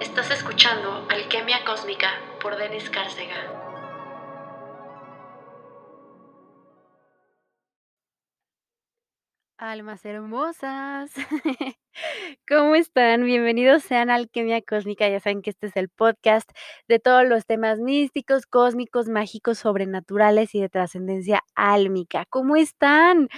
Estás escuchando Alquimia Cósmica por Denis Cárcega. Almas hermosas, ¿cómo están? Bienvenidos sean a Alquimia Cósmica. Ya saben que este es el podcast de todos los temas místicos, cósmicos, mágicos, sobrenaturales y de trascendencia álmica. ¿Cómo están?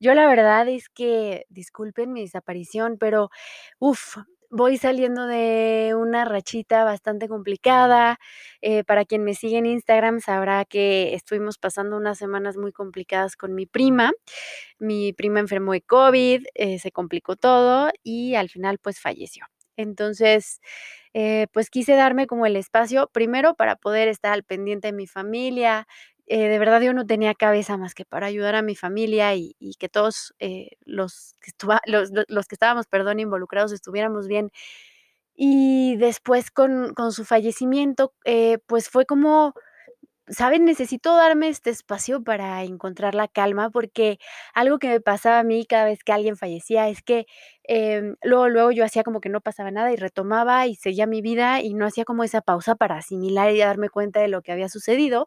Yo la verdad es que, disculpen mi desaparición, pero uff, voy saliendo de una rachita bastante complicada. Eh, para quien me sigue en Instagram sabrá que estuvimos pasando unas semanas muy complicadas con mi prima. Mi prima enfermó de COVID, eh, se complicó todo y al final pues falleció. Entonces, eh, pues quise darme como el espacio, primero para poder estar al pendiente de mi familia, eh, de verdad yo no tenía cabeza más que para ayudar a mi familia y, que todos eh, los, que los, los, que estábamos, perdón, involucrados estuviéramos bien. Y después con, con su fallecimiento, eh, pues fue como, ¿saben? Necesito darme este espacio para encontrar la calma, porque algo que me pasaba a mí cada vez que alguien fallecía es que em, luego, luego yo hacía como que no pasaba nada y retomaba y seguía mi vida y no hacía como esa pausa para asimilar y darme cuenta de lo que había sucedido.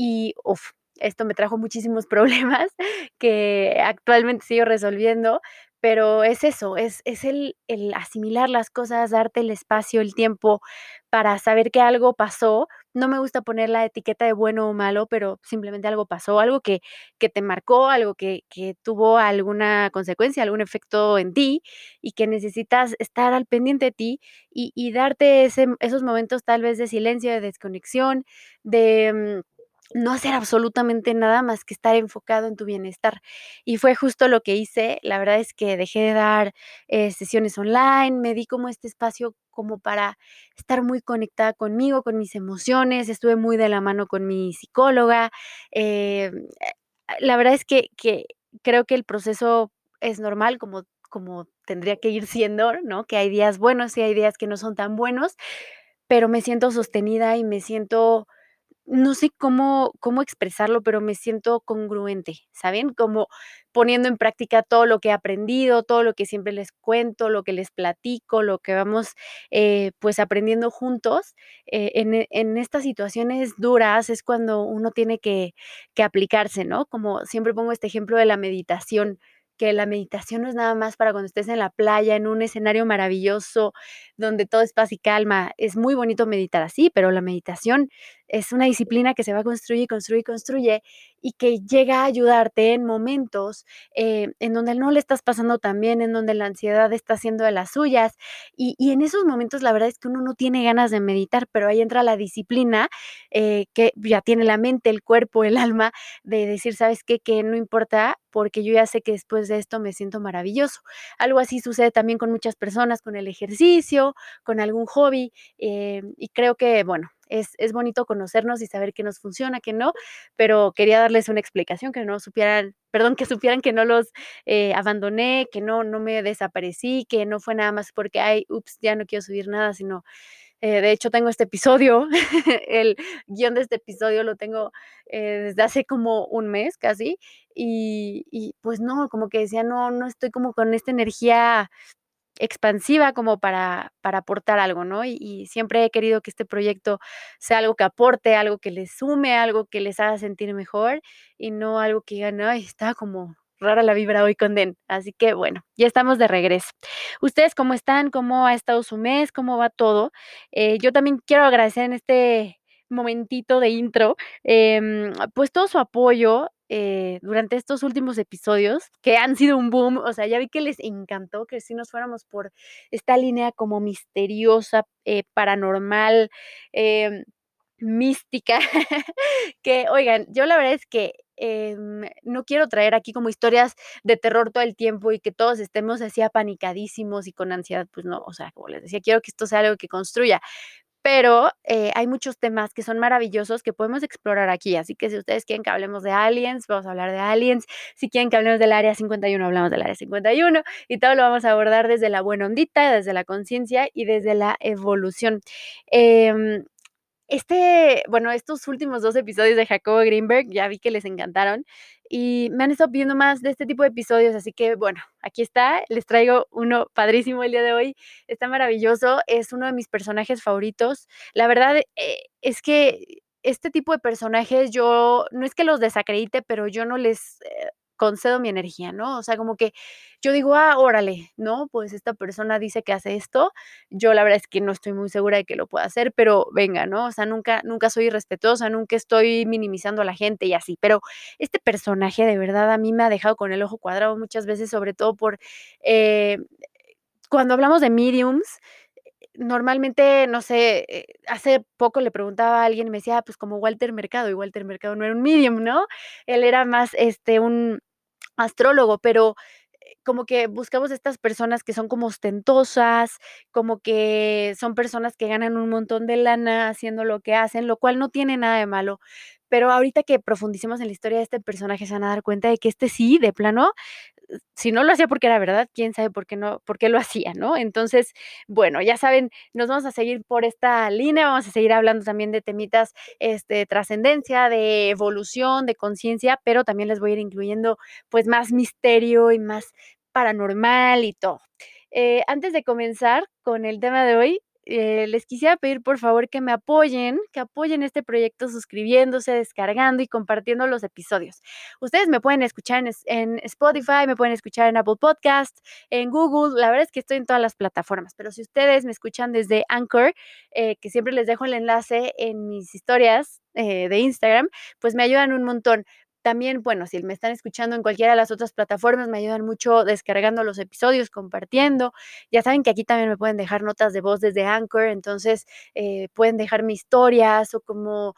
Y uf, esto me trajo muchísimos problemas que actualmente sigo resolviendo, pero es eso, es, es el, el, asimilar las cosas, darte el espacio, el tiempo para saber que algo pasó. No me gusta poner la etiqueta de bueno o malo, pero simplemente algo pasó, algo que, que te marcó, algo que, que tuvo alguna consecuencia, algún efecto en ti y que necesitas estar al pendiente de ti y, y darte ese, esos momentos tal vez de silencio, de desconexión, de... No hacer absolutamente nada más que estar enfocado en tu bienestar. Y fue justo lo que hice. La verdad es que dejé de dar eh, sesiones online, me di como este espacio como para estar muy conectada conmigo, con mis emociones, estuve muy de la mano con mi psicóloga. Eh, la verdad es que, que, creo que el proceso es normal, como, como tendría que ir siendo, ¿no? Que hay días buenos y hay días que no son tan buenos, pero me siento sostenida y me siento no sé cómo, cómo expresarlo, pero me siento congruente, ¿saben? Como poniendo en práctica todo lo que he aprendido, todo lo que siempre les cuento, lo que les platico, lo que vamos eh, pues aprendiendo juntos. Eh, en, e, en, estas situaciones duras es cuando uno tiene que, que aplicarse, ¿no? Como siempre pongo este ejemplo de la meditación que la meditación no es nada más para cuando estés en la playa, en un escenario maravilloso, donde todo es paz y calma. Es muy bonito meditar así, pero la meditación es una disciplina que se va a construir, construir, construye y que llega a ayudarte en momentos eh, en donde no le estás pasando tan bien, en donde la ansiedad está haciendo de las suyas. Y, en esos momentos la verdad es que uno no tiene ganas de meditar, pero ahí entra la disciplina eh, que ya tiene la mente, el cuerpo, el alma, de decir, ¿sabes qué? Que no importa porque yo ya sé que después de esto me siento maravilloso. Algo así sucede también con muchas personas, con el ejercicio, con algún hobby, eh, y creo que, bueno, es, es, bonito conocernos y saber qué nos funciona, qué no, pero quería darles una explicación, que no supieran, perdón, que supieran que no los eh, abandoné, que no, no me desaparecí, que no fue nada más porque, ay, ups, ya no quiero subir nada, sino... Eh, de hecho, tengo este episodio, el guion de este episodio lo tengo eh, desde hace como un mes casi, y, y, pues no, como que decía, no, no estoy como con esta energía expansiva como para, para aportar algo, ¿no? Y, siempre he querido que este proyecto sea algo que aporte, algo que les sume, algo que les haga sentir mejor y no algo que digan, ay, está como rara la vibra hoy con Den. Así que bueno, ya estamos de regreso. ¿Ustedes cómo están? ¿Cómo ha estado su mes? ¿Cómo va todo? Eh, yo también quiero agradecer en este momentito de intro, em, pues todo su apoyo eh, durante estos últimos episodios, que han sido un boom, o sea, ya vi que les encantó que si nos fuéramos por esta línea como misteriosa, eh, paranormal, em, mística, que, oigan, yo la verdad es que em, no quiero traer aquí como historias de terror todo el tiempo y que todos estemos así apanicadísimos y con ansiedad, pues no, o sea, como les decía, quiero que esto sea algo que construya, pero eh, hay muchos temas que son maravillosos que podemos explorar aquí. Así que si ustedes quieren que hablemos de aliens, vamos a hablar de aliens. Si quieren que hablemos del área 51, hablamos del área 51. Y todo lo vamos a abordar desde la buena ondita, desde la conciencia y desde la evolución. Em, este, bueno, estos últimos dos episodios de Jacobo Greenberg ya vi que les encantaron y me han estado pidiendo más de este tipo de episodios, así que bueno, aquí está, les traigo uno padrísimo el día de hoy, está maravilloso, es uno de mis personajes favoritos. La verdad eh, es que este tipo de personajes yo no es que los desacredite, pero yo no les eh, concedo mi energía, ¿no? O sea, como que yo digo, ah, órale, ¿no? Pues esta persona dice que hace esto, yo la verdad es que no estoy muy segura de que lo pueda hacer, pero venga, ¿no? O sea, nunca, nunca soy irrespetuosa, nunca estoy minimizando a la gente y así, pero este personaje de verdad a mí me ha dejado con el ojo cuadrado muchas veces, sobre todo por, eh, cuando hablamos de mediums, normalmente, no sé, eh, hace poco le preguntaba a alguien y me decía, ah, pues como Walter Mercado, y Walter Mercado no era un medium, ¿no? Él era más, este, un astrólogo, pero eh, como que buscamos estas personas que son como ostentosas, como que son personas que ganan un montón de lana haciendo lo que hacen, lo cual no tiene nada de malo. Pero ahorita que profundicemos en la historia de este personaje, se van a dar cuenta de que este sí, de plano, si no lo hacía porque era verdad, quién sabe por qué no, por qué lo hacía, ¿no? Entonces, bueno, ya saben, nos vamos a seguir por esta línea, vamos a seguir hablando también de temitas este, de trascendencia, de evolución, de conciencia, pero también les voy a ir incluyendo pues más misterio y más paranormal y todo. Eh, antes de comenzar con el tema de hoy, eh, les quisiera pedir por favor que me apoyen, que apoyen este proyecto suscribiéndose, descargando y compartiendo los episodios. Ustedes me pueden escuchar en, Spotify, me pueden escuchar en Apple Podcast, en Google, la verdad es que estoy en todas las plataformas, pero si ustedes me escuchan desde Anchor, eh, que siempre les dejo el enlace en mis historias eh, de Instagram, pues me ayudan un montón. También, bueno, si me están escuchando en cualquiera de las otras plataformas, me ayudan mucho descargando los episodios, compartiendo. Ya saben que aquí también me pueden dejar notas de voz desde Anchor, entonces eh, pueden dejarme historias o como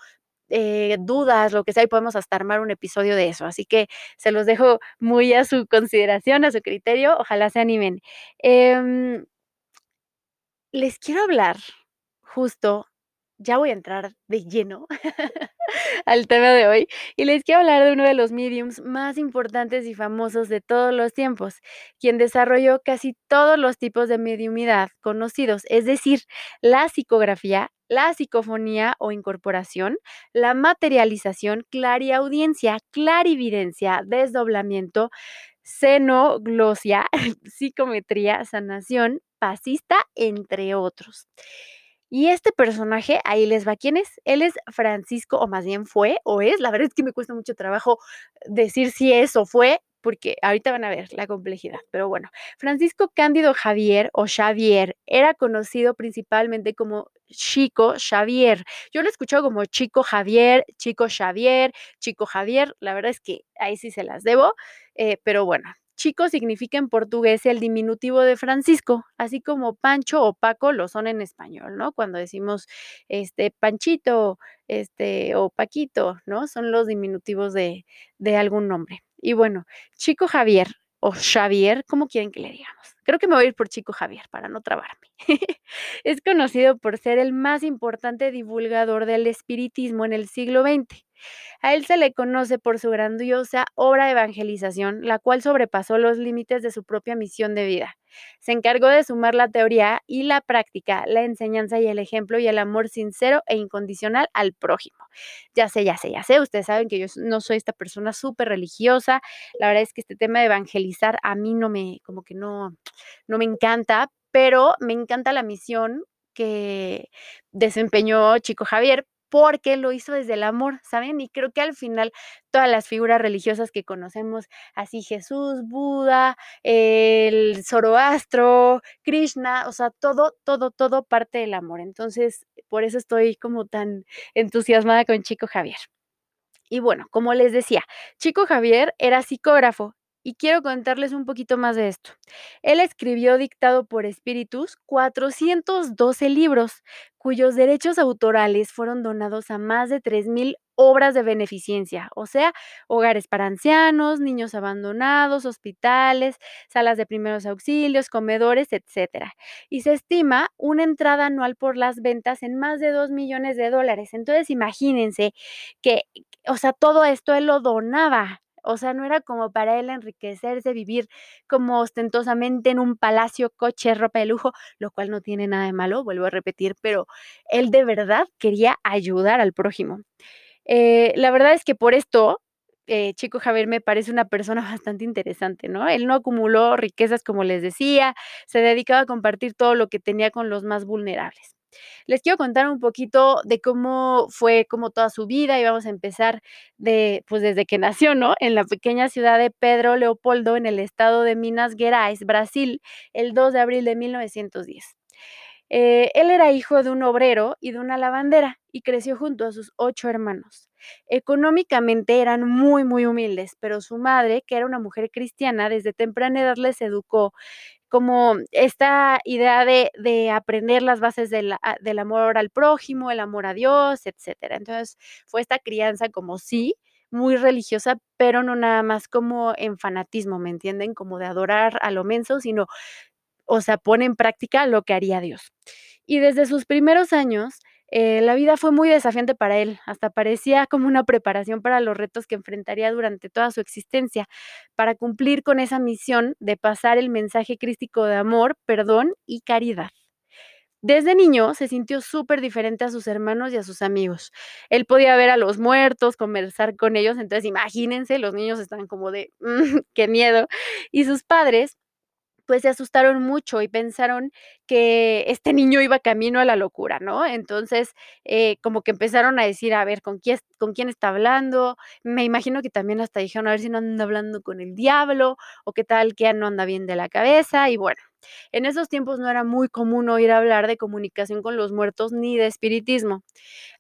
eh, dudas, lo que sea, y podemos hasta armar un episodio de eso. Así que se los dejo muy a su consideración, a su criterio. Ojalá se animen. Em, les quiero hablar justo, ya voy a entrar de lleno al tema de hoy y les quiero hablar de uno de los mediums más importantes y famosos de todos los tiempos, quien desarrolló casi todos los tipos de mediumidad conocidos, es decir, la psicografía, la psicofonía o incorporación, la materialización, clariaudiencia, clarividencia, desdoblamiento, senoglosia, psicometría, sanación, pasista, entre otros. Y este personaje, ahí les va quién es. Él es Francisco, o más bien fue, o es. La verdad es que me cuesta mucho trabajo decir si es o fue, porque ahorita van a ver la complejidad. Pero bueno, Francisco Cándido Javier o Xavier era conocido principalmente como Chico Xavier. Yo lo he escuchado como Chico Javier, Chico Xavier, Chico Javier. La verdad es que ahí sí se las debo. Eh, pero bueno, Chico significa en portugués el diminutivo de Francisco, así como Pancho o Paco lo son en español, ¿no? Cuando decimos este Panchito, este o Paquito, ¿no? Son los diminutivos de, de algún nombre. Y bueno, Chico Javier o Xavier, ¿cómo quieren que le digamos? Creo que me voy a ir por Chico Javier para no trabarme. es conocido por ser el más importante divulgador del espiritismo en el siglo XX. A él se le conoce por su grandiosa obra de evangelización, la cual sobrepasó los límites de su propia misión de vida. Se encargó de sumar la teoría y la práctica, la enseñanza y el ejemplo y el amor sincero e incondicional al prójimo. Ya sé, ya sé, ya sé, ustedes saben que yo no soy esta persona súper religiosa, la verdad es que este tema de evangelizar a mí no me, como que no, no me encanta, pero me encanta la misión que desempeñó Chico Javier, porque lo hizo desde el amor, ¿saben? Y creo que al final todas las figuras religiosas que conocemos, así Jesús, Buda, el Zoroastro, Krishna, o sea, todo, todo, todo parte del amor. Entonces, por eso estoy como tan entusiasmada con Chico Javier. Y bueno, como les decía, Chico Javier era psicógrafo y quiero contarles un poquito más de esto. Él escribió, dictado por espíritus, 412 libros, cuyos derechos autorales fueron donados a más de 3.000 obras de beneficencia, o sea, hogares para ancianos, niños abandonados, hospitales, salas de primeros auxilios, comedores, etc. Y se estima una entrada anual por las ventas en más de 2 millones de dólares. Entonces, imagínense que, o sea, todo esto él lo donaba o sea, no era como para él enriquecerse, vivir como ostentosamente en un palacio, coche, ropa de lujo, lo cual no tiene nada de malo, vuelvo a repetir, pero él de verdad quería ayudar al prójimo. Eh, la verdad es que por esto eh, Chico Javier me parece una persona bastante interesante, ¿no? Él no acumuló riquezas, como les decía, se dedicaba a compartir todo lo que tenía con los más vulnerables. Les quiero contar un poquito de cómo fue como toda su vida y vamos a empezar de, pues desde que nació, ¿no? En la pequeña ciudad de Pedro Leopoldo, en el estado de Minas Gerais, Brasil, el 2 de abril de 1910. Eh, él era hijo de un obrero y de una lavandera y creció junto a sus ocho hermanos. Económicamente eran muy, muy humildes, pero su madre, que era una mujer cristiana, desde temprana edad les educó como esta idea de, de aprender las bases del, del amor al prójimo, el amor a Dios, etcétera. Entonces fue esta crianza como sí, muy religiosa, pero no nada más como en fanatismo, ¿me entienden? Como de adorar a lo menso, sino o sea, pone en práctica lo que haría Dios. Y desde sus primeros años, eh, la vida fue muy desafiante para él, hasta parecía como una preparación para los retos que enfrentaría durante toda su existencia, para cumplir con esa misión de pasar el mensaje crístico de amor, perdón y caridad. Desde niño se sintió súper diferente a sus hermanos y a sus amigos. Él podía ver a los muertos, conversar con ellos, entonces imagínense, los niños están como de, mm, qué miedo. Y sus padres pues se asustaron mucho y pensaron que este niño iba camino a la locura, ¿no? Entonces, eh, como que empezaron a decir, a ver, ¿con quién, ¿con quién está hablando? Me imagino que también hasta dijeron, a ver si no anda hablando con el diablo o qué tal que ya no anda bien de la cabeza. Y bueno, en esos tiempos no era muy común oír hablar de comunicación con los muertos ni de espiritismo.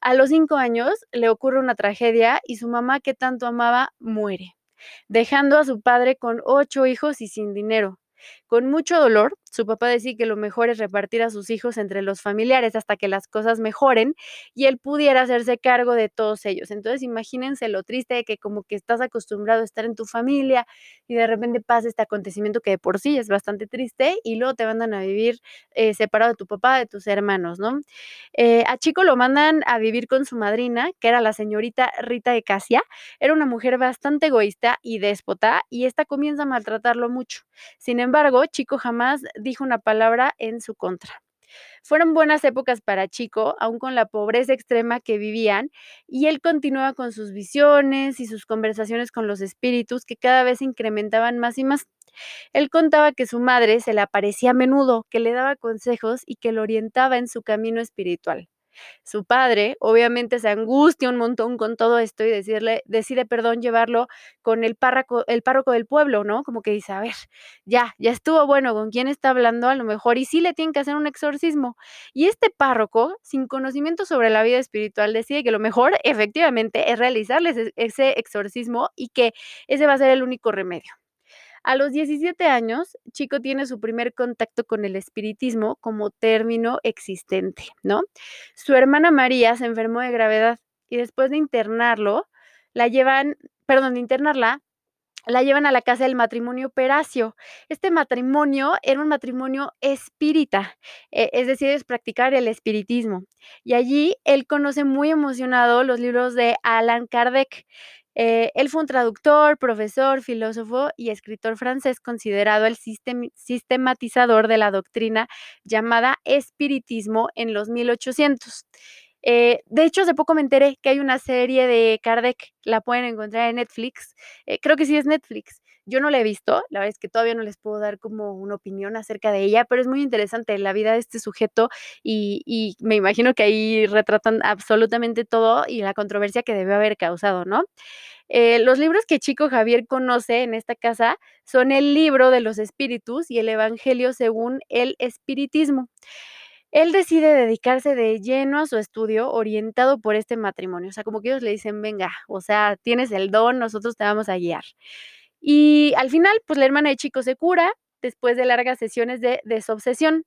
A los cinco años le ocurre una tragedia y su mamá que tanto amaba muere, dejando a su padre con ocho hijos y sin dinero. Con mucho dolor, su papá decía que lo mejor es repartir a sus hijos entre los familiares hasta que las cosas mejoren y él pudiera hacerse cargo de todos ellos. Entonces imagínense lo triste de que como que estás acostumbrado a estar en tu familia y de repente pasa este acontecimiento que de por sí es bastante triste y luego te mandan a vivir eh, separado de tu papá, de tus hermanos, ¿no? Eh, a Chico lo mandan a vivir con su madrina, que era la señorita Rita de Casia. Era una mujer bastante egoísta y déspota y esta comienza a maltratarlo mucho. Sin embargo, Chico jamás dijo una palabra en su contra. Fueron buenas épocas para Chico, aún con la pobreza extrema que vivían, y él continuaba con sus visiones y sus conversaciones con los espíritus que cada vez incrementaban más y más. Él contaba que su madre se le aparecía a menudo, que le daba consejos y que lo orientaba en su camino espiritual. Su padre, obviamente, se angustia un montón con todo esto y decirle, decide, perdón, llevarlo con el párroco, el párroco del pueblo, ¿no? Como que dice, a ver, ya, ya estuvo bueno, ¿con quién está hablando? A lo mejor, y sí le tienen que hacer un exorcismo. Y este párroco, sin conocimiento sobre la vida espiritual, decide que lo mejor, efectivamente, es realizarles ese exorcismo y que ese va a ser el único remedio. A los 17 años, Chico tiene su primer contacto con el espiritismo como término existente, ¿no? Su hermana María se enfermó de gravedad y después de internarlo, la llevan, perdón, de internarla, la llevan a la casa del matrimonio Peracio. Este matrimonio era un matrimonio espírita, e, es decir, es practicar el espiritismo. Y allí él conoce muy emocionado los libros de Alan Kardec. Eh, él fue un traductor, profesor, filósofo y escritor francés considerado el sistematizador de la doctrina llamada espiritismo en los 1800. Eh, de hecho, hace poco me enteré que hay una serie de Kardec, la pueden encontrar en Netflix. Eh, creo que sí es Netflix. Yo no la he visto, la verdad es que todavía no les puedo dar como una opinión acerca de ella, pero es muy interesante la vida de este sujeto y, y me imagino que ahí retratan absolutamente todo y la controversia que debe haber causado, ¿no? Eh, los libros que Chico Javier conoce en esta casa son el libro de los espíritus y el Evangelio según el espiritismo. Él decide dedicarse de lleno a su estudio orientado por este matrimonio. O sea, como que ellos le dicen, venga, o sea, tienes el don, nosotros te vamos a guiar. Y al final, pues la hermana de Chico se cura después de largas sesiones de desobsesión.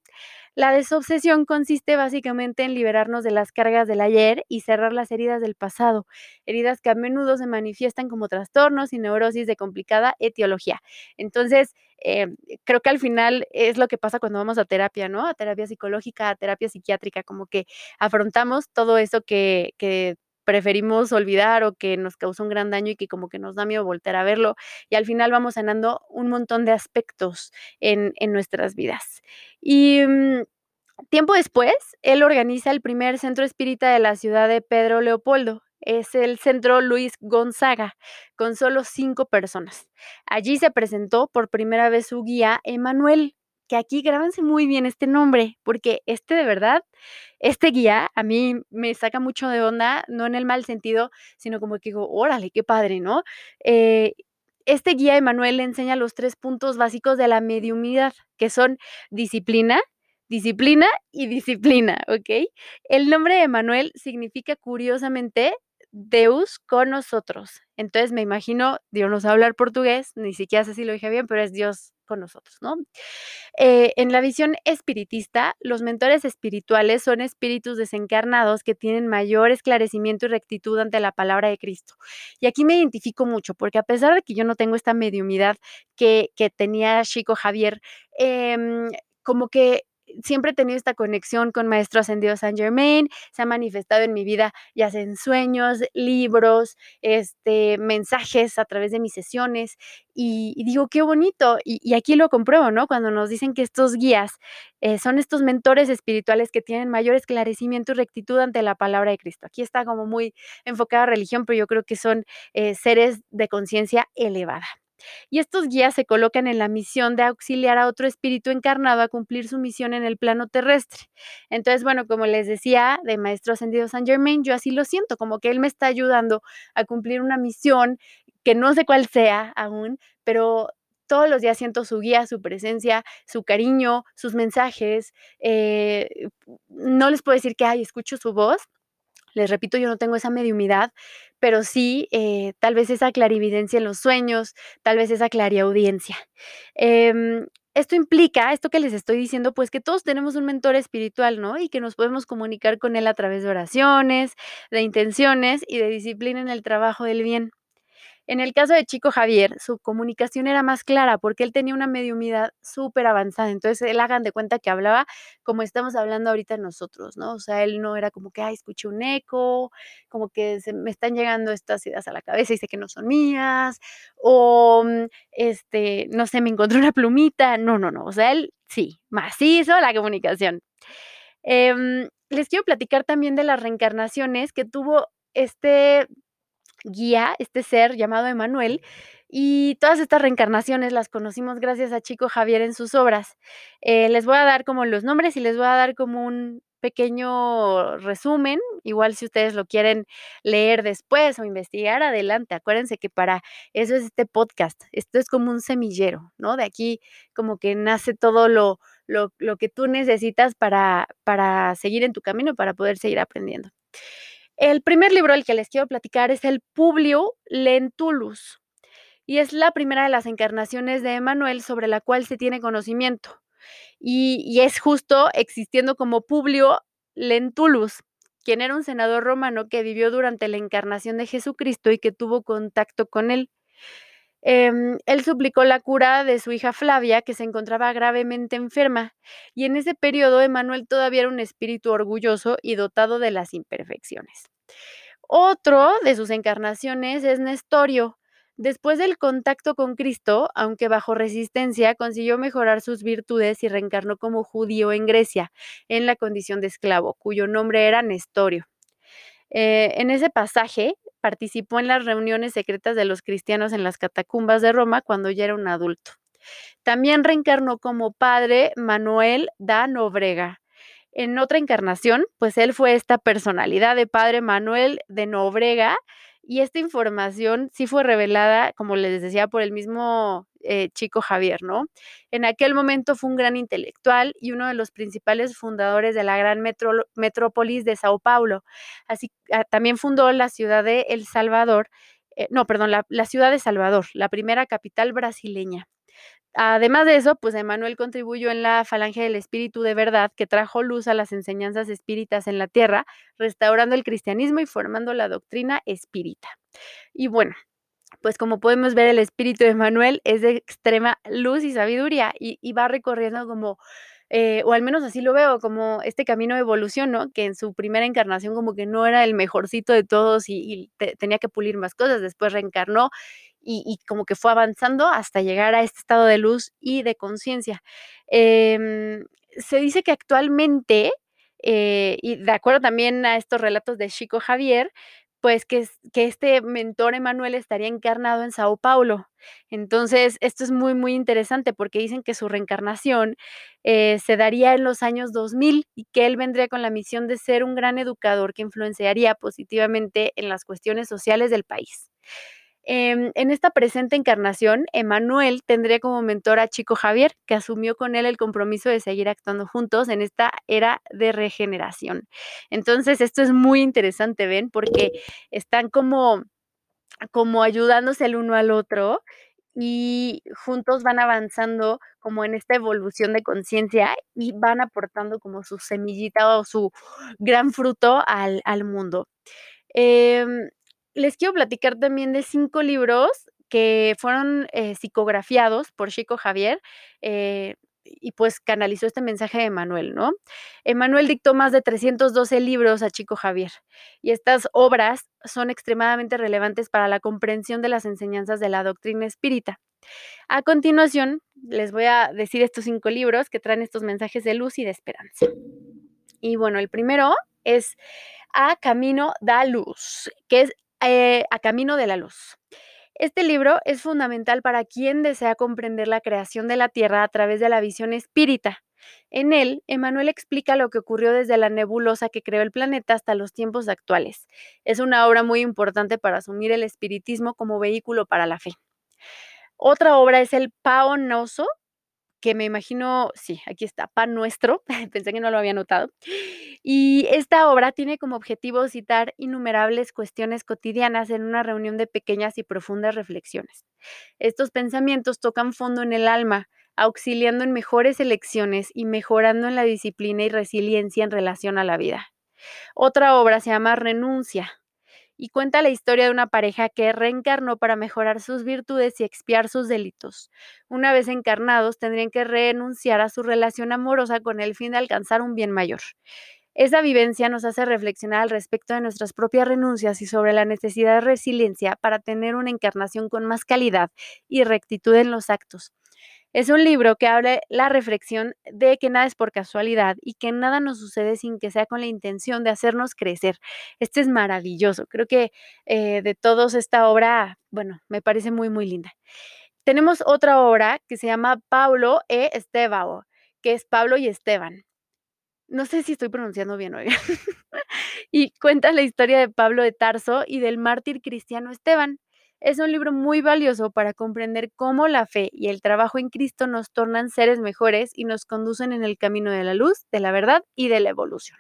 La desobsesión consiste básicamente en liberarnos de las cargas del ayer y cerrar las heridas del pasado, heridas que a menudo se manifiestan como trastornos y neurosis de complicada etiología. Entonces, eh, creo que al final es lo que pasa cuando vamos a terapia, ¿no? A terapia psicológica, a terapia psiquiátrica, como que afrontamos todo eso que, que preferimos olvidar o que nos causó un gran daño y que como que nos da miedo volver a verlo y al final vamos sanando un montón de aspectos en, en nuestras vidas. Y mm, tiempo después, él organiza el primer centro espírita de la ciudad de Pedro Leopoldo es el Centro Luis Gonzaga, con solo cinco personas. Allí se presentó por primera vez su guía Emanuel, que aquí grábanse muy bien este nombre, porque este de verdad, este guía a mí me saca mucho de onda, no en el mal sentido, sino como que digo, órale, qué padre, ¿no? Eh, este guía Emanuel enseña los tres puntos básicos de la mediumidad, que son disciplina, disciplina y disciplina, ¿ok? El nombre de Emanuel significa curiosamente Deus con nosotros. Entonces me imagino, Dios nos va a hablar portugués, ni siquiera sé si lo dije bien, pero es Dios nosotros, ¿no? Eh, en la visión espiritista, los mentores espirituales son espíritus desencarnados que tienen mayor esclarecimiento y rectitud ante la palabra de Cristo. Y aquí me identifico mucho, porque a pesar de que yo no tengo esta mediumidad que, que tenía Chico Javier, em, como que siempre he tenido esta conexión con Maestro Ascendido San Germain, se ha manifestado en mi vida, ya sea en sueños, libros, este, mensajes a través de mis sesiones, y, digo, qué bonito, y, aquí lo compruebo, ¿no? Cuando nos dicen que estos guías eh, son estos mentores espirituales que tienen mayor esclarecimiento y rectitud ante la palabra de Cristo. Aquí está como muy enfocada a religión, pero yo creo que son eh, seres de conciencia elevada y estos guías se colocan en la misión de auxiliar a otro espíritu encarnado a cumplir su misión en el plano terrestre. Entonces, bueno, como les decía, de Maestro Ascendido San Germain, yo así lo siento, como que él me está ayudando a cumplir una misión que no sé cuál sea aún, pero todos los días siento su guía, su presencia, su cariño, sus mensajes. Eh, no les puedo decir que, ay, escucho su voz, les repito, yo no tengo esa mediumidad, pero sí eh, tal vez esa clarividencia en los sueños, tal vez esa clariaudiencia. Em, esto implica, esto que les estoy diciendo, pues que todos tenemos un mentor espiritual, ¿no? Y que nos podemos comunicar con él a través de oraciones, de intenciones y de disciplina en el trabajo del bien. En el caso de Chico Javier, su comunicación era más clara porque él tenía una mediumidad súper avanzada. Entonces, él hagan de cuenta que hablaba como estamos hablando ahorita nosotros, ¿no? O sea, él no era como que, ay, escuché un eco, como que se me están llegando estas ideas a la cabeza y sé que no son mías, o, mm, este, no sé, me encontré una plumita. No, no, no. O sea, él sí, macizo la comunicación. Em, les quiero platicar también de las reencarnaciones que tuvo este guía, este ser llamado Emanuel, y todas estas reencarnaciones las conocimos gracias a Chico Javier en sus obras. Eh, les voy a dar como los nombres y les voy a dar como un pequeño resumen, igual si ustedes lo quieren leer después o investigar, adelante. Acuérdense que para eso es este podcast. Esto es como un semillero, ¿no? De aquí como que nace todo lo, lo, lo que tú necesitas para, para seguir en tu camino, para poder seguir aprendiendo. El primer libro del que les quiero platicar es el Publio Lentulus y es la primera de las encarnaciones de Emanuel sobre la cual se tiene conocimiento. Y, es justo existiendo como Publio Lentulus, quien era un senador romano que vivió durante la encarnación de Jesucristo y que tuvo contacto con él. Em, él suplicó la cura de su hija Flavia, que se encontraba gravemente enferma, y en ese periodo Emanuel todavía era un espíritu orgulloso y dotado de las imperfecciones. Otro de sus encarnaciones es Nestorio. Después del contacto con Cristo, aunque bajo resistencia, consiguió mejorar sus virtudes y reencarnó como judío en Grecia, en la condición de esclavo, cuyo nombre era Nestorio. Eh, en ese pasaje, participó en las reuniones secretas de los cristianos en las catacumbas de Roma cuando ya era un adulto. También reencarnó como padre Manuel da Nobrega. En otra encarnación, pues él fue esta personalidad de padre Manuel de Nobrega y esta información sí fue revelada, como les decía, por el mismo eh, chico Javier, ¿no? En aquel momento fue un gran intelectual y uno de los principales fundadores de la gran metrópolis de Sao Paulo. Así ah, también fundó la ciudad de El Salvador, eh, no, perdón, la, la ciudad de Salvador, la primera capital brasileña. Además de eso, pues Emanuel contribuyó en la falange del espíritu de verdad que trajo luz a las enseñanzas espíritas en la tierra, restaurando el cristianismo y formando la doctrina espírita. Y bueno, pues como podemos ver, el espíritu de Emanuel es de extrema luz y sabiduría y, va recorriendo como, eh, o al menos así lo veo, como este camino de evolución, ¿no? Que en su primera encarnación como que no era el mejorcito de todos y, tenía que pulir más cosas, después reencarnó y, como que fue avanzando hasta llegar a este estado de luz y de conciencia. Em, se dice que actualmente, eh, y de acuerdo también a estos relatos de Chico Javier, pues que, que este mentor Emanuel estaría encarnado en Sao Paulo. Entonces, esto es muy, muy interesante porque dicen que su reencarnación eh, se daría en los años 2000 y que él vendría con la misión de ser un gran educador que influenciaría positivamente en las cuestiones sociales del país. Em, en esta presente encarnación, Emanuel tendría como mentor a Chico Javier, que asumió con él el compromiso de seguir actuando juntos en esta era de regeneración. Entonces, esto es muy interesante, ¿ven? Porque están como, como ayudándose el uno al otro y juntos van avanzando como en esta evolución de conciencia y van aportando como su semillita o su gran fruto al, al mundo. Eh, les quiero platicar también de cinco libros que fueron eh, psicografiados por Chico Javier. Eh, y pues canalizó este mensaje de Emanuel, ¿no? Emanuel dictó más de 312 libros a Chico Javier y estas obras son extremadamente relevantes para la comprensión de las enseñanzas de la doctrina espírita. A continuación, les voy a decir estos cinco libros que traen estos mensajes de luz y de esperanza. Y bueno, el primero es A Camino da Luz, que es eh, a Camino de la Luz. Este libro es fundamental para quien desea comprender la creación de la Tierra a través de la visión espírita. En él, Emanuel explica lo que ocurrió desde la nebulosa que creó el planeta hasta los tiempos actuales. Es una obra muy importante para asumir el espiritismo como vehículo para la fe. Otra obra es el Paonoso, que me imagino, sí, aquí está, Pan Nuestro, pensé que no lo había notado. Y esta obra tiene como objetivo citar innumerables cuestiones cotidianas en una reunión de pequeñas y profundas reflexiones. Estos pensamientos tocan fondo en el alma, auxiliando en mejores elecciones y mejorando en la disciplina y resiliencia en relación a la vida. Otra obra se llama Renuncia, y cuenta la historia de una pareja que reencarnó para mejorar sus virtudes y expiar sus delitos. Una vez encarnados, tendrían que renunciar a su relación amorosa con el fin de alcanzar un bien mayor. Esa vivencia nos hace reflexionar al respecto de nuestras propias renuncias y sobre la necesidad de resiliencia para tener una encarnación con más calidad y rectitud en los actos. Es un libro que habla la reflexión de que nada es por casualidad y que nada nos sucede sin que sea con la intención de hacernos crecer. Este es maravilloso. Creo que eh, de todos esta obra, bueno, me parece muy, muy linda. Tenemos otra obra que se llama Pablo e Estebao, que es Pablo y Esteban. No sé si estoy pronunciando bien, oiga. y cuenta la historia de Pablo de Tarso y del mártir cristiano Esteban. Es un libro muy valioso para comprender cómo la fe y el trabajo en Cristo nos tornan seres mejores y nos conducen en el camino de la luz, de la verdad y de la evolución.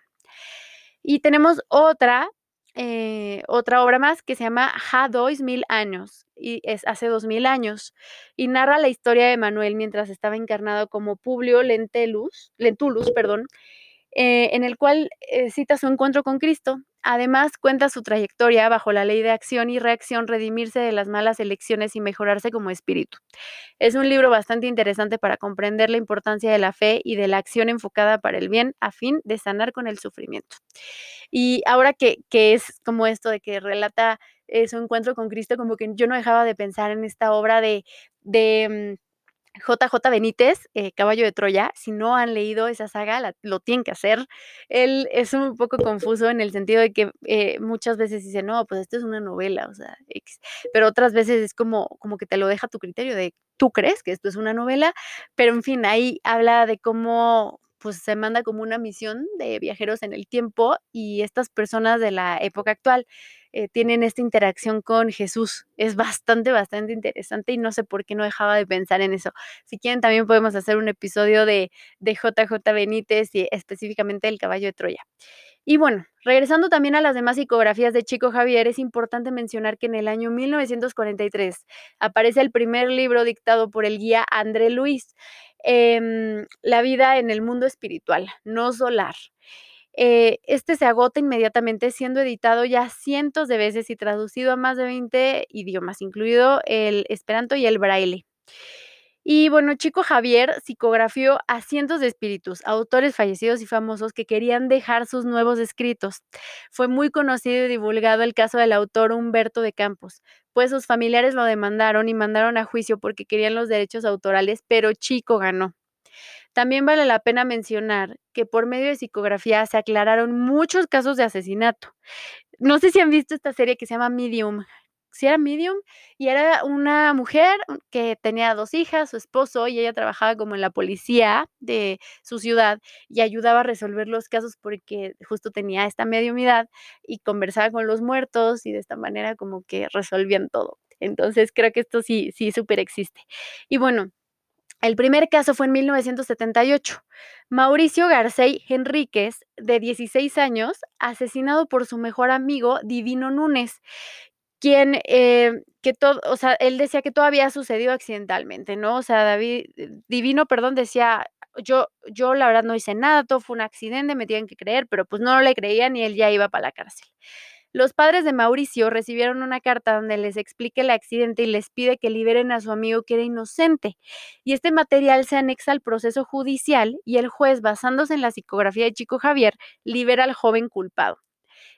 Y tenemos otra, eh, otra obra más que se llama Ha dois mil años, y es hace dos mil años, y narra la historia de Manuel mientras estaba encarnado como Publio Lentulus, Lentulus perdón, eh, en el cual eh, cita su encuentro con Cristo. Además, cuenta su trayectoria bajo la ley de acción y reacción, redimirse de las malas elecciones y mejorarse como espíritu. Es un libro bastante interesante para comprender la importancia de la fe y de la acción enfocada para el bien a fin de sanar con el sufrimiento. Y ahora que, es como esto de que relata eh, su encuentro con Cristo, como que yo no dejaba de pensar en esta obra de, de mm, JJ Benítez, eh, Caballo de Troya, si no han leído esa saga, lo tienen que hacer. Él es un poco confuso en el sentido de que eh, muchas veces dice, no, pues esto es una novela, o sea, pero otras veces es como, como que te lo deja a tu criterio de, tú crees que esto es una novela, pero en fin, ahí habla de cómo pues se manda como una misión de viajeros en el tiempo y estas personas de la época actual eh, tienen esta interacción con Jesús. Es bastante, bastante interesante y no sé por qué no dejaba de pensar en eso. Si quieren, también podemos hacer un episodio de, de JJ Benítez y específicamente el caballo de Troya. Y bueno, regresando también a las demás psicografías de Chico Javier, es importante mencionar que en el año 1943 aparece el primer libro dictado por el guía André Luis, em, La vida en el mundo espiritual, no solar. Eh, este se agota inmediatamente siendo editado ya cientos de veces y traducido a más de 20 idiomas, incluido el esperanto y el braille. Y bueno, Chico Javier psicografió a cientos de espíritus, autores fallecidos y famosos que querían dejar sus nuevos escritos. Fue muy conocido y divulgado el caso del autor Humberto de Campos, pues sus familiares lo demandaron y mandaron a juicio porque querían los derechos autorales, pero Chico ganó. También vale la pena mencionar que por medio de psicografía se aclararon muchos casos de asesinato no sé si han visto esta serie que se llama Medium si era medium y era una mujer que tenía dos hijas, su esposo, y ella trabajaba como en la policía de su ciudad y ayudaba a resolver los casos porque justo tenía esta mediumidad y conversaba con los muertos y de esta manera como que resolvían todo. Entonces creo que esto sí, sí, súper existe. Y bueno, el primer caso fue en 1978. Mauricio Garcey Henríquez, de 16 años, asesinado por su mejor amigo Divino Núñez, quien, eh, que todo, o sea, él decía que todo había sucedido accidentalmente, ¿no? O sea, David, eh, Divino, perdón, decía, yo, yo la verdad no hice nada, todo fue un accidente, me tienen que creer, pero pues no le creían y él ya iba para la cárcel. Los padres de Mauricio recibieron una carta donde les explica el accidente y les pide que liberen a su amigo que era inocente. Y este material se anexa al proceso judicial y el juez, basándose en la psicografía de Chico Javier, libera al joven culpado.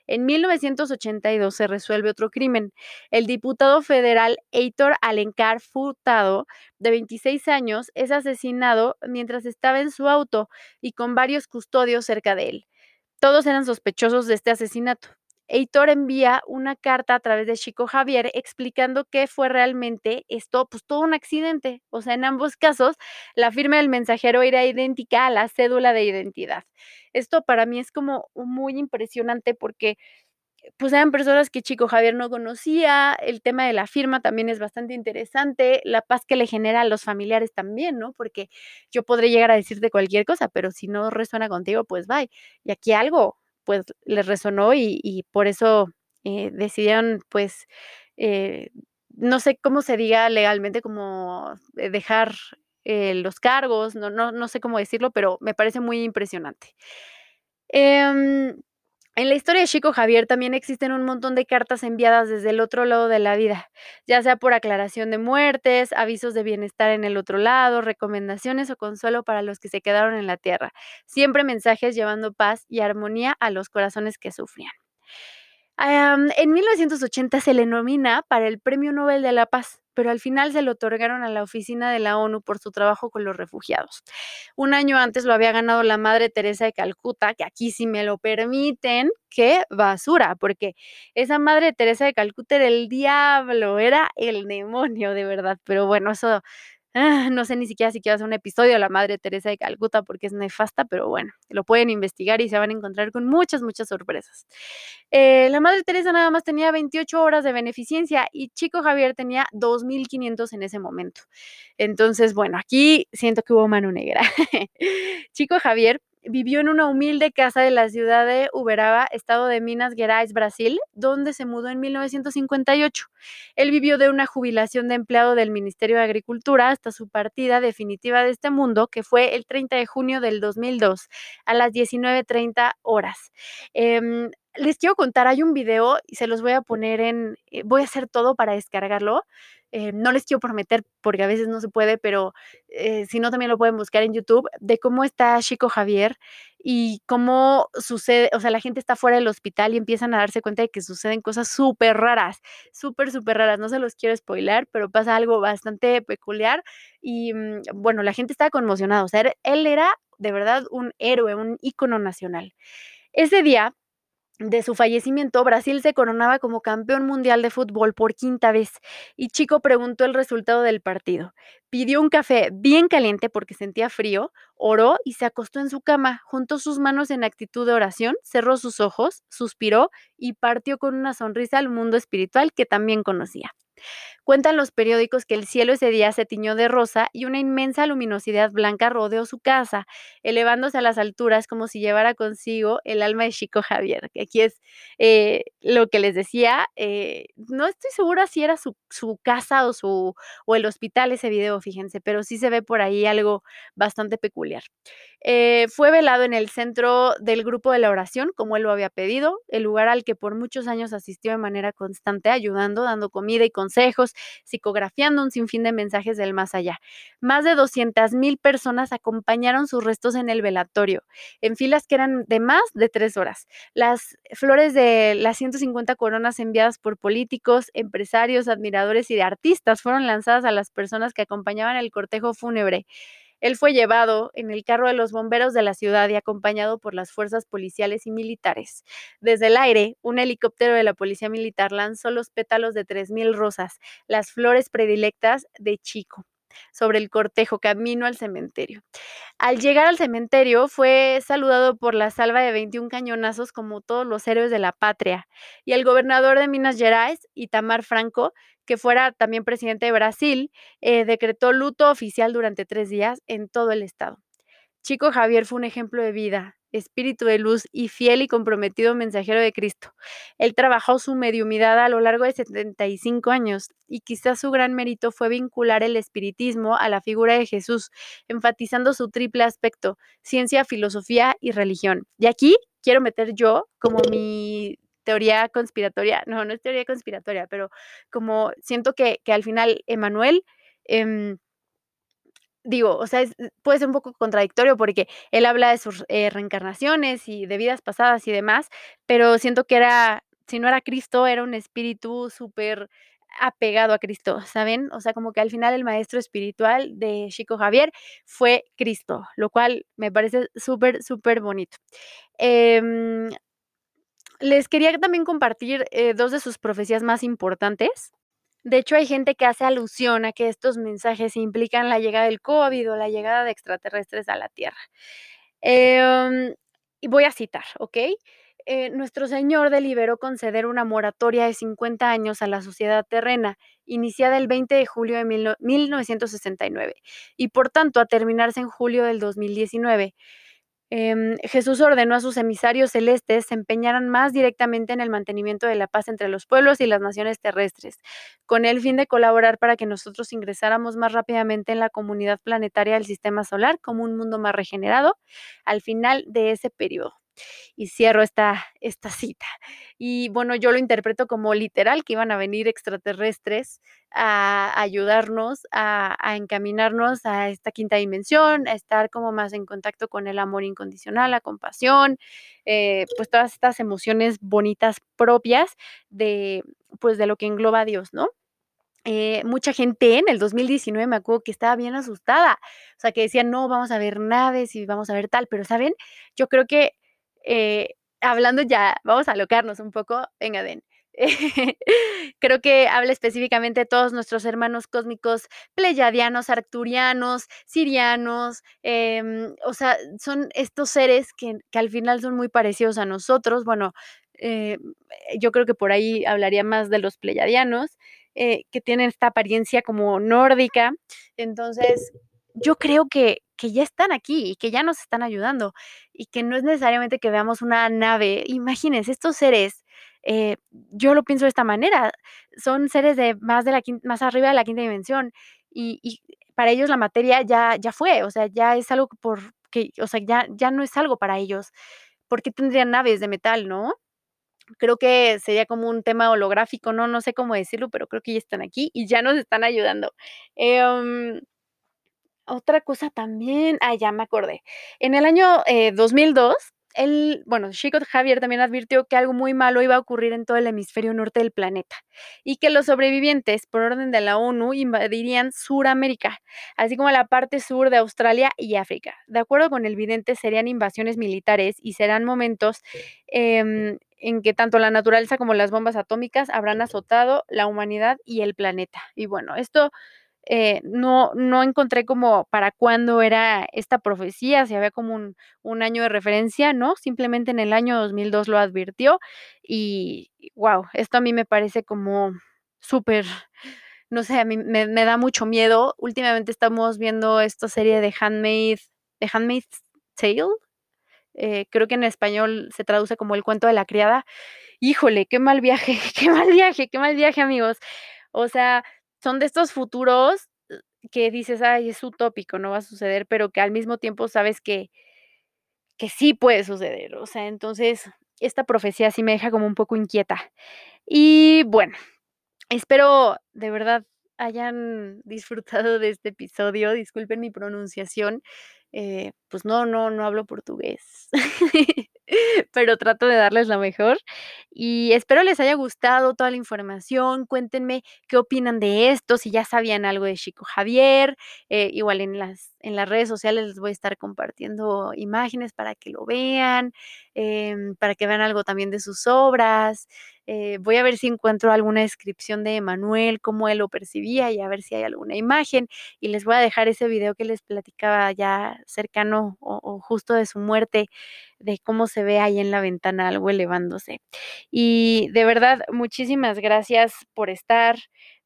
En 1982 se resuelve otro crimen. El diputado federal Heitor Alencar Furtado, de 26 años, es asesinado mientras estaba en su auto y con varios custodios cerca de él. Todos eran sospechosos de este asesinato. Heitor envía una carta a través de Chico Javier explicando que fue realmente esto, pues todo un accidente. O sea, en ambos casos, la firma del mensajero era idéntica a la cédula de identidad. Esto para mí es como muy impresionante porque pues eran personas que Chico Javier no conocía, el tema de la firma también es bastante interesante, la paz que le genera a los familiares también, ¿no? Porque yo podré llegar a decirte cualquier cosa, pero si no resuena contigo, pues bye. Y aquí algo, pues les resonó y, por eso eh, decidieron, pues, eh, no sé cómo se diga legalmente, como eh, dejar los cargos, no, no, no sé cómo decirlo, pero me parece muy impresionante. En la historia de Chico Javier también existen un montón de cartas enviadas desde el otro lado de la vida, ya sea por aclaración de muertes, avisos de bienestar en el otro lado, recomendaciones o consuelo para los que se quedaron en la tierra. Siempre mensajes llevando paz y armonía a los corazones que sufrían en 1980 se le nomina para el Premio Nobel de la Paz, pero al final se lo otorgaron a la oficina de la ONU por su trabajo con los refugiados. Un año antes lo había ganado la Madre Teresa de Calcuta, que aquí si me lo permiten, qué basura, porque esa Madre Teresa de Calcuta era el diablo, era el demonio de verdad, pero bueno, eso Ah, no sé ni siquiera si quiero hacer un episodio de la Madre Teresa de Calcuta porque es nefasta, pero bueno, lo pueden investigar y se van a encontrar con muchas, muchas sorpresas. Eh, la Madre Teresa nada más tenía 28 horas de beneficencia y Chico Javier tenía 2.500 en ese momento. Entonces, bueno, aquí siento que hubo mano negra. Chico Javier vivió en una humilde casa de la ciudad de Uberaba, estado de Minas Gerais, Brasil, donde se mudó en 1958. Él vivió de una jubilación de empleado del Ministerio de Agricultura hasta su partida definitiva de este mundo, que fue el 30 de junio del 2002, a las 19.30 horas. Em, les quiero contar, hay un video y se los voy a poner en, eh, voy a hacer todo para descargarlo. Eh, no les quiero prometer porque a veces no se puede, pero eh, si no también lo pueden buscar en YouTube, de cómo está Chico Javier y cómo sucede, o sea, la gente está fuera del hospital y empiezan a darse cuenta de que suceden cosas súper raras, súper, súper raras. No se los quiero spoiler, pero pasa algo bastante peculiar y mm, bueno, la gente está conmocionada, o sea, él era de verdad un héroe, un ícono nacional. Ese día de su fallecimiento, Brasil se coronaba como campeón mundial de fútbol por quinta vez y Chico preguntó el resultado del partido. Pidió un café bien caliente porque sentía frío, oró y se acostó en su cama, juntó sus manos en actitud de oración, cerró sus ojos, suspiró y partió con una sonrisa al mundo espiritual que también conocía. Cuentan los periódicos que el cielo ese día se tiñó de rosa y una inmensa luminosidad blanca rodeó su casa, elevándose a las alturas como si llevara consigo el alma de Chico Javier, que aquí es eh, lo que les decía. Eh, no estoy segura si era su, casa o, su, o el hospital ese video, fíjense, pero sí se ve por ahí algo bastante peculiar. Eh, fue velado en el centro del grupo de la oración, como él lo había pedido, el lugar al que por muchos años asistió de manera constante, ayudando, dando comida y psicografiando un sinfín de mensajes del más allá. Más de 200 mil personas acompañaron sus restos en el velatorio, en filas que eran de más de tres horas. Las flores de las 150 coronas enviadas por políticos, empresarios, admiradores y de artistas fueron lanzadas a las personas que acompañaban el cortejo fúnebre. Él fue llevado en el carro de los bomberos de la ciudad y acompañado por las fuerzas policiales y militares. Desde el aire, un helicóptero de la policía militar lanzó los pétalos de 3.000 rosas, las flores predilectas de Chico sobre el cortejo camino al cementerio. Al llegar al cementerio fue saludado por la salva de 21 cañonazos como todos los héroes de la patria y el gobernador de Minas Gerais, Itamar Franco, que fuera también presidente de Brasil, eh, decretó luto oficial durante tres días en todo el estado. Chico Javier fue un ejemplo de vida, espíritu de luz y fiel y comprometido mensajero de Cristo. Él trabajó su mediumidad a lo largo de 75 años y quizás su gran mérito fue vincular el espiritismo a la figura de Jesús, enfatizando su triple aspecto, ciencia, filosofía y religión. Y aquí quiero meter yo como mi teoría conspiratoria, no, no es teoría conspiratoria, pero como siento que, al final Emanuel... Em, digo, o sea, puede ser un poco contradictorio porque él habla de sus eh, reencarnaciones y de vidas pasadas y demás, pero siento que era, si no era Cristo, era un espíritu súper apegado a Cristo, ¿saben? O sea, como que al final el maestro espiritual de Chico Javier fue Cristo, lo cual me parece súper, súper bonito. Em, les quería también compartir eh, dos de sus profecías más importantes. De hecho, hay gente que hace alusión a que estos mensajes implican la llegada del COVID o la llegada de extraterrestres a la Tierra. Em, y voy a citar, ¿ok? Eh, nuestro Señor deliberó conceder una moratoria de 50 años a la sociedad terrena, iniciada el 20 de julio de 1969, y por tanto a terminarse en julio del 2019. Em, Jesús ordenó a sus emisarios celestes se empeñaran más directamente en el mantenimiento de la paz entre los pueblos y las naciones terrestres, con el fin de colaborar para que nosotros ingresáramos más rápidamente en la comunidad planetaria del sistema solar como un mundo más regenerado al final de ese periodo y cierro esta, esta cita. Y bueno, yo lo interpreto como literal, que iban a venir extraterrestres a ayudarnos a, encaminarnos a esta quinta dimensión, a estar como más en contacto con el amor incondicional, la compasión, eh, pues todas estas emociones bonitas propias de, pues de lo que engloba a Dios, ¿no? Eh, mucha gente en el 2019 me acuerdo que estaba bien asustada, o sea, que decían, no, vamos a ver naves y vamos a ver tal, pero ¿saben? Yo creo que eh, hablando ya, vamos a alocarnos un poco, venga, Den. Creo que habla específicamente de todos nuestros hermanos cósmicos pleyadianos, arcturianos, sirianos, em, o sea, son estos seres que, al final son muy parecidos a nosotros. Bueno, eh, yo creo que por ahí hablaría más de los pleyadianos, eh, que tienen esta apariencia como nórdica. Entonces, yo creo que, que ya están aquí y que ya nos están ayudando y que no es necesariamente que veamos una nave. Imagínense, estos seres, eh, yo lo pienso de esta manera, son seres de más, de la más arriba de la quinta dimensión y, para ellos la materia ya, ya fue, o sea, ya es algo por que, o sea, ya, ya no es algo para ellos. ¿Por qué tendrían naves de metal, no? Creo que sería como un tema holográfico, no, no sé cómo decirlo, pero creo que ya están aquí y ya nos están ayudando. Em, otra cosa también, ah, ya me acordé. En el año 2002, eh, él, bueno, Chico Javier también advirtió que algo muy malo iba a ocurrir en todo el hemisferio norte del planeta y que los sobrevivientes, por orden de la ONU, invadirían Suramérica, así como la parte sur de Australia y África. De acuerdo con el vidente, serían invasiones militares y serán momentos em, en que tanto la naturaleza como las bombas atómicas habrán azotado la humanidad y el planeta. Y bueno, esto eh, no, no encontré como para cuándo era esta profecía, si había como un, año de referencia, ¿no? Simplemente en el año 2002 lo advirtió y wow, esto a mí me parece como súper, no sé, a mí me, da mucho miedo. Últimamente estamos viendo esta serie de Handmaid, de Handmaid's Tale, eh, creo que en español se traduce como el cuento de la criada. Híjole, qué mal viaje, qué mal viaje, qué mal viaje, amigos. O sea, son de estos futuros eh, que dices, ay, es utópico, no va a suceder, pero que al mismo tiempo sabes que, que sí puede suceder. O sea, entonces esta profecía sí me deja como un poco inquieta. Y bueno, espero de verdad hayan disfrutado de este episodio. Disculpen mi pronunciación. Eh, pues no, no, no hablo portugués. pero trato de darles lo mejor. Y espero les haya gustado toda la información. Cuéntenme qué opinan de esto, si ya sabían algo de Chico Javier. Eh, igual en las, en las redes sociales les voy a estar compartiendo imágenes para que lo vean, em, para que vean algo también de sus obras. Eh, voy a ver si encuentro alguna descripción de Emanuel, cómo él lo percibía y a ver si hay alguna imagen. Y les voy a dejar ese video que les platicaba ya cercano o justo de su muerte, de cómo se ve ahí en la ventana algo elevándose. Y de verdad, muchísimas gracias por estar,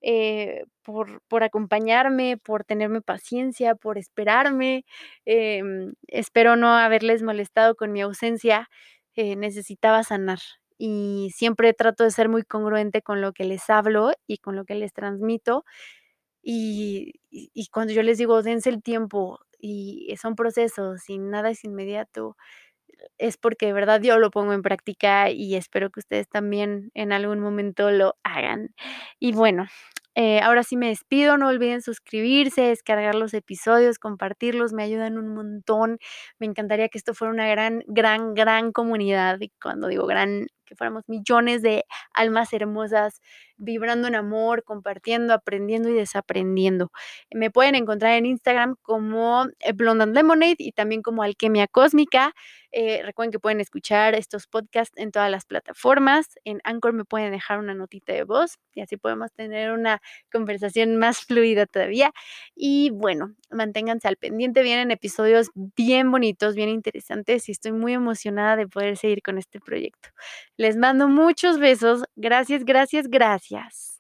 eh, por, por acompañarme, por tenerme paciencia, por esperarme. Em, espero no haberles molestado con mi ausencia. eh, necesitaba sanar y siempre trato de ser muy congruente con lo que les hablo y con lo que les transmito. Y, y- cuando yo les digo, dense el tiempo y son procesos y nada es inmediato, es porque de verdad yo lo pongo en práctica y espero que ustedes también en algún momento lo hagan. Y bueno, eh, ahora sí me despido, no olviden suscribirse, descargar los episodios, compartirlos, me ayudan un montón. Me encantaría que esto fuera una gran, gran, gran comunidad. Y cuando digo gran, que fuéramos millones de almas hermosas vibrando en amor, compartiendo, aprendiendo y desaprendiendo. Me pueden encontrar en Instagram como eh, Blonde and Lemonade y también como Alquimia Cósmica. Eh, recuerden que pueden escuchar estos podcasts en todas las plataformas. En Anchor me pueden dejar una notita de voz y así podemos tener una conversación más fluida todavía. Y bueno, manténganse al pendiente. Vienen episodios bien bonitos, bien interesantes y estoy muy emocionada de poder seguir con este proyecto. Les mando muchos besos. Gracias, gracias, gracias.